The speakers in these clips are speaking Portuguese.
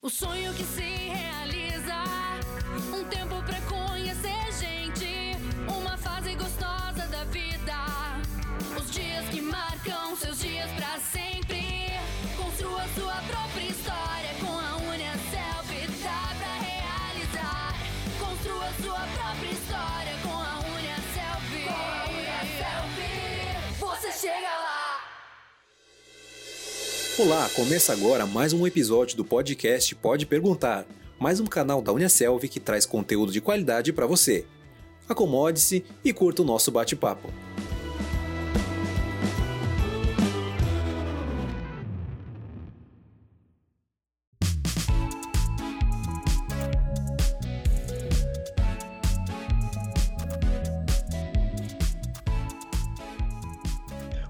O sonho que se realiza, um tempo pra conhecer gente, uma fase gostosa da vida. Os dias que marcam seus dias Olá, começa agora mais um episódio do podcast Pode Perguntar, mais um canal da Uniaselv que traz conteúdo de qualidade para você. Acomode-se e curta o nosso bate-papo.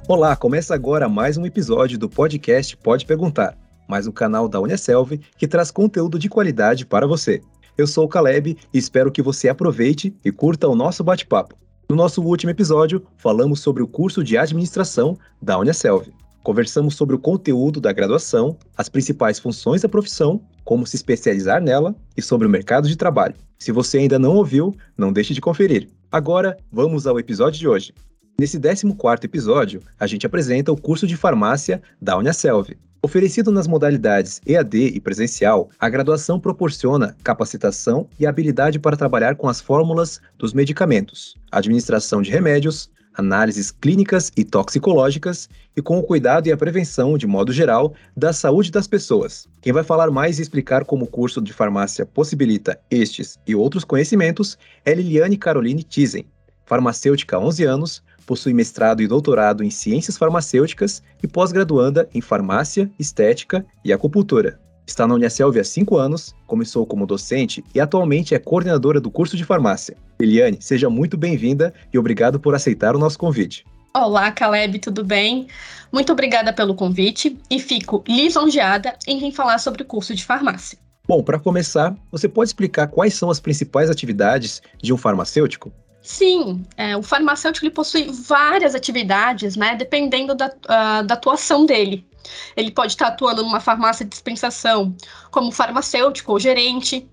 Olá, começa agora mais um episódio do podcast Pode Perguntar, mais um canal da Uniaselv que traz conteúdo de qualidade para você. Eu sou o Caleb e espero que você aproveite e curta o nosso bate-papo. No nosso último episódio, falamos sobre o curso de administração da Uniaselv. Conversamos sobre o conteúdo da graduação, as principais funções da profissão, como se especializar nela e sobre o mercado de trabalho. Se você ainda não ouviu, não deixe de conferir. Agora, vamos ao episódio de hoje. Nesse 14º episódio, a gente apresenta o curso de farmácia da Uniaselv. Oferecido nas modalidades EAD e presencial, a graduação proporciona capacitação e habilidade para trabalhar com as fórmulas dos medicamentos, administração de remédios, análises clínicas e toxicológicas e com o cuidado e a prevenção, de modo geral, da saúde das pessoas. Quem vai falar mais e explicar como o curso de farmácia possibilita estes e outros conhecimentos é Liliane Caroline Tizen, farmacêutica há 11 anos, possui mestrado e doutorado em ciências farmacêuticas e pós-graduanda em farmácia, estética e acupuntura. Está na Uniaselv há cinco anos, começou como docente e atualmente é coordenadora do curso de farmácia. Eliane, seja muito bem-vinda e obrigado por aceitar o nosso convite. Olá, Caleb, tudo bem? Muito obrigada pelo convite e fico lisonjeada em vir falar sobre o curso de farmácia. Bom, para começar, você pode explicar quais são as principais atividades de um farmacêutico? Sim, é, o farmacêutico ele possui várias atividades, né, dependendo da, uh, da atuação dele. Ele pode estar atuando numa farmácia de dispensação como farmacêutico ou gerente,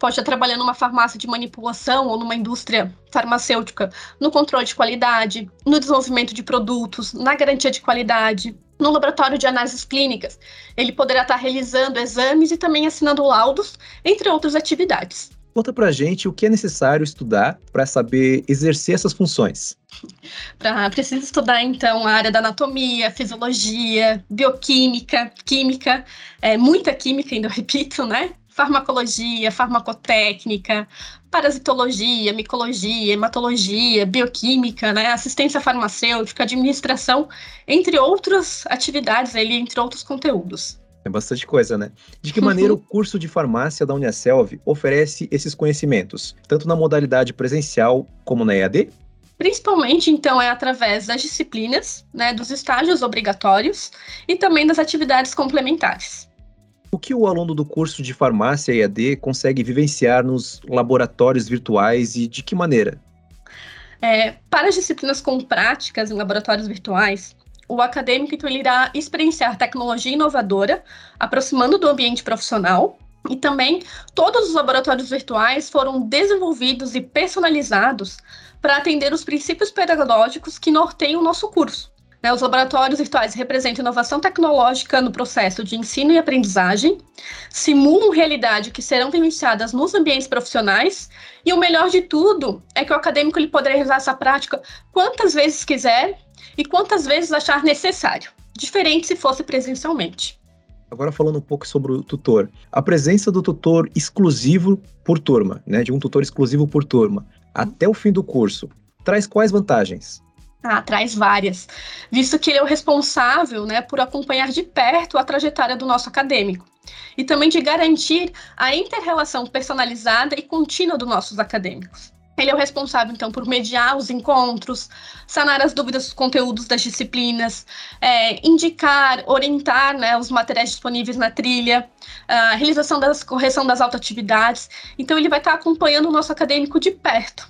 pode estar trabalhando numa farmácia de manipulação ou numa indústria farmacêutica no controle de qualidade, no desenvolvimento de produtos, na garantia de qualidade, no laboratório de análises clínicas. Ele poderá estar realizando exames e também assinando laudos, entre outras atividades. Conta pra gente o que é necessário estudar para saber exercer essas funções. Pra, precisa estudar, então, a área da anatomia, fisiologia, bioquímica, química, é, muita química, ainda repito, né? Farmacologia, farmacotécnica, parasitologia, micologia, hematologia, bioquímica, né? Assistência farmacêutica, administração, entre outras atividades, ali, entre outros conteúdos. É bastante coisa, né? De que maneira o curso de farmácia da Uniaselv oferece esses conhecimentos, tanto na modalidade presencial como na EAD? Principalmente, então, é através das disciplinas, né, dos estágios obrigatórios e também das atividades complementares. O que o aluno do curso de farmácia EAD consegue vivenciar nos laboratórios virtuais e de que maneira? É, para as disciplinas com práticas em laboratórios virtuais, o acadêmico então, irá experienciar tecnologia inovadora, aproximando do ambiente profissional, e também todos os laboratórios virtuais foram desenvolvidos e personalizados para atender os princípios pedagógicos que norteiam o nosso curso. Né, os laboratórios virtuais representam inovação tecnológica no processo de ensino e aprendizagem, simulam realidade que serão vivenciadas nos ambientes profissionais, e o melhor de tudo é que o acadêmico ele poderá realizar essa prática quantas vezes quiser e quantas vezes achar necessário, diferente se fosse presencialmente. Agora falando um pouco sobre o tutor. A presença do tutor exclusivo por turma, né, de um tutor exclusivo por turma, até o fim do curso, traz quais vantagens? Ah, traz várias, visto que ele é o responsável né, por acompanhar de perto a trajetória do nosso acadêmico e também de garantir a inter-relação personalizada e contínua dos nossos acadêmicos. Ele é o responsável, então, por mediar os encontros, sanar as dúvidas dos conteúdos das disciplinas, é, indicar, orientar né, os materiais disponíveis na trilha, a realização da correção das autoatividades. Então, ele vai estar acompanhando o nosso acadêmico de perto.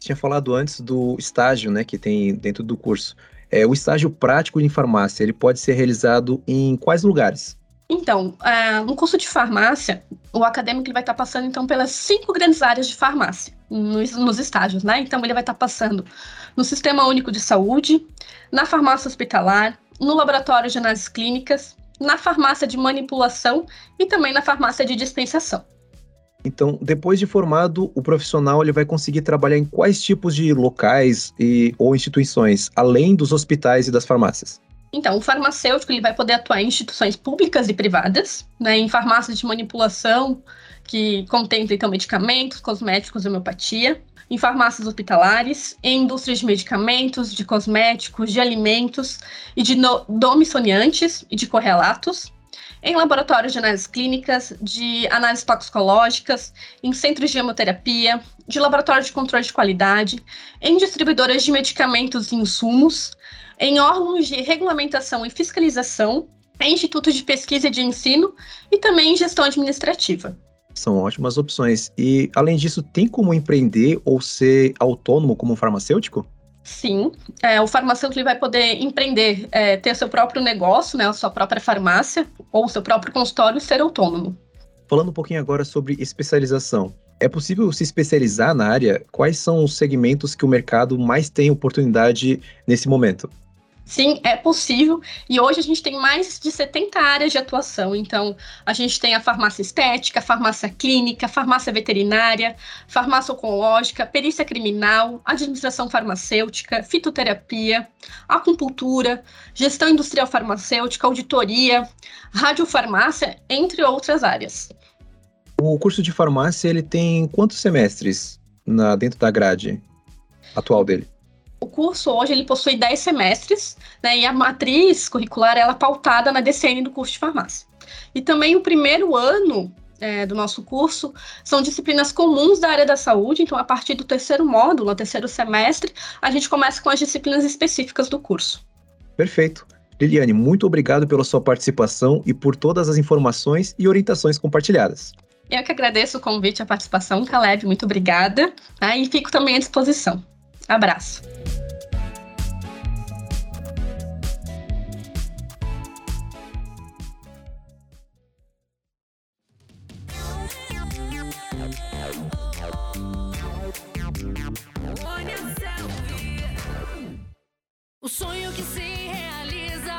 Tinha falado antes do estágio né, que tem dentro do curso. É, o estágio prático em farmácia, ele pode ser realizado em quais lugares? Então, uh, no curso de farmácia, o acadêmico ele vai estar tá passando então pelas cinco grandes áreas de farmácia nos, nos estágios, né? Então ele vai estar tá passando no Sistema Único de Saúde, na farmácia hospitalar, no laboratório de análises clínicas, na farmácia de manipulação e também na farmácia de dispensação. Então, depois de formado, o profissional ele vai conseguir trabalhar em quais tipos de locais e, ou instituições, além dos hospitais e das farmácias? Então, o farmacêutico ele vai poder atuar em instituições públicas e privadas, né, em farmácias de manipulação, que contemplam então, medicamentos, cosméticos e homeopatia, em farmácias hospitalares, em indústrias de medicamentos, de cosméticos, de alimentos e de domiciliantes e de correlatos, em laboratórios de análises clínicas, de análises toxicológicas, em centros de hemoterapia, de laboratório de controle de qualidade, em distribuidoras de medicamentos e insumos, em órgãos de regulamentação e fiscalização, em institutos de pesquisa e de ensino e também em gestão administrativa. São ótimas opções. E, além disso, tem como empreender ou ser autônomo como farmacêutico? Sim, é, o farmacêutico vai poder empreender, é, ter seu próprio negócio, né, a sua própria farmácia ou seu próprio consultório e ser autônomo. Falando um pouquinho agora sobre especialização. É possível se especializar na área? Quais são os segmentos que o mercado mais tem oportunidade nesse momento? Sim, é possível. E hoje a gente tem mais de 70 áreas de atuação. Então, a gente tem a farmácia estética, farmácia clínica, farmácia veterinária, farmácia oncológica, perícia criminal, administração farmacêutica, fitoterapia, acupuntura, gestão industrial farmacêutica, auditoria, radiofarmácia, entre outras áreas. O curso de farmácia ele tem quantos semestres na, dentro da grade atual dele? O curso hoje ele possui 10 semestres, né, e a matriz curricular ela é pautada na DCN do curso de farmácia. E também o primeiro ano é, do nosso curso são disciplinas comuns da área da saúde, então a partir do terceiro módulo, no terceiro semestre, a gente começa com as disciplinas específicas do curso. Perfeito. Liliane, muito obrigado pela sua participação e por todas as informações e orientações compartilhadas. Eu que agradeço o convite e a participação, Caleb, muito obrigada. Né, e fico também à disposição. Abraço. O sonho que se realiza,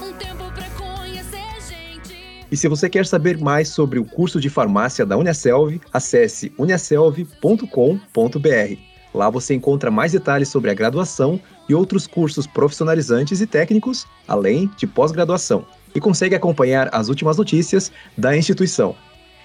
um tempo para conhecer gente. E se você quer saber mais sobre o curso de farmácia da Uniaselv, acesse uniaselv.com.br. Lá você encontra mais detalhes sobre a graduação e outros cursos profissionalizantes e técnicos, além de pós-graduação, e consegue acompanhar as últimas notícias da instituição.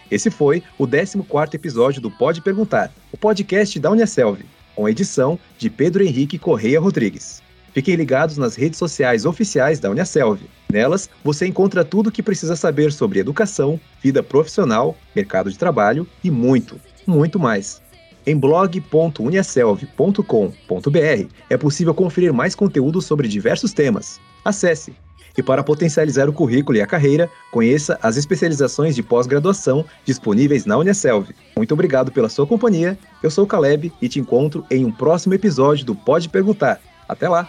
Esse foi o 14º episódio do Pode Perguntar, o podcast da Uniaselv, com edição de Pedro Henrique Correia Rodrigues. Fiquem ligados nas redes sociais oficiais da Uniaselv. Nelas, você encontra tudo o que precisa saber sobre educação, vida profissional, mercado de trabalho e muito, muito mais. Em blog.uniaselv.com.br é possível conferir mais conteúdo sobre diversos temas. Acesse! E para potencializar o currículo e a carreira, conheça as especializações de pós-graduação disponíveis na Uniaselv. Muito obrigado pela sua companhia. Eu sou o Caleb e te encontro em um próximo episódio do Pode Perguntar. Até lá!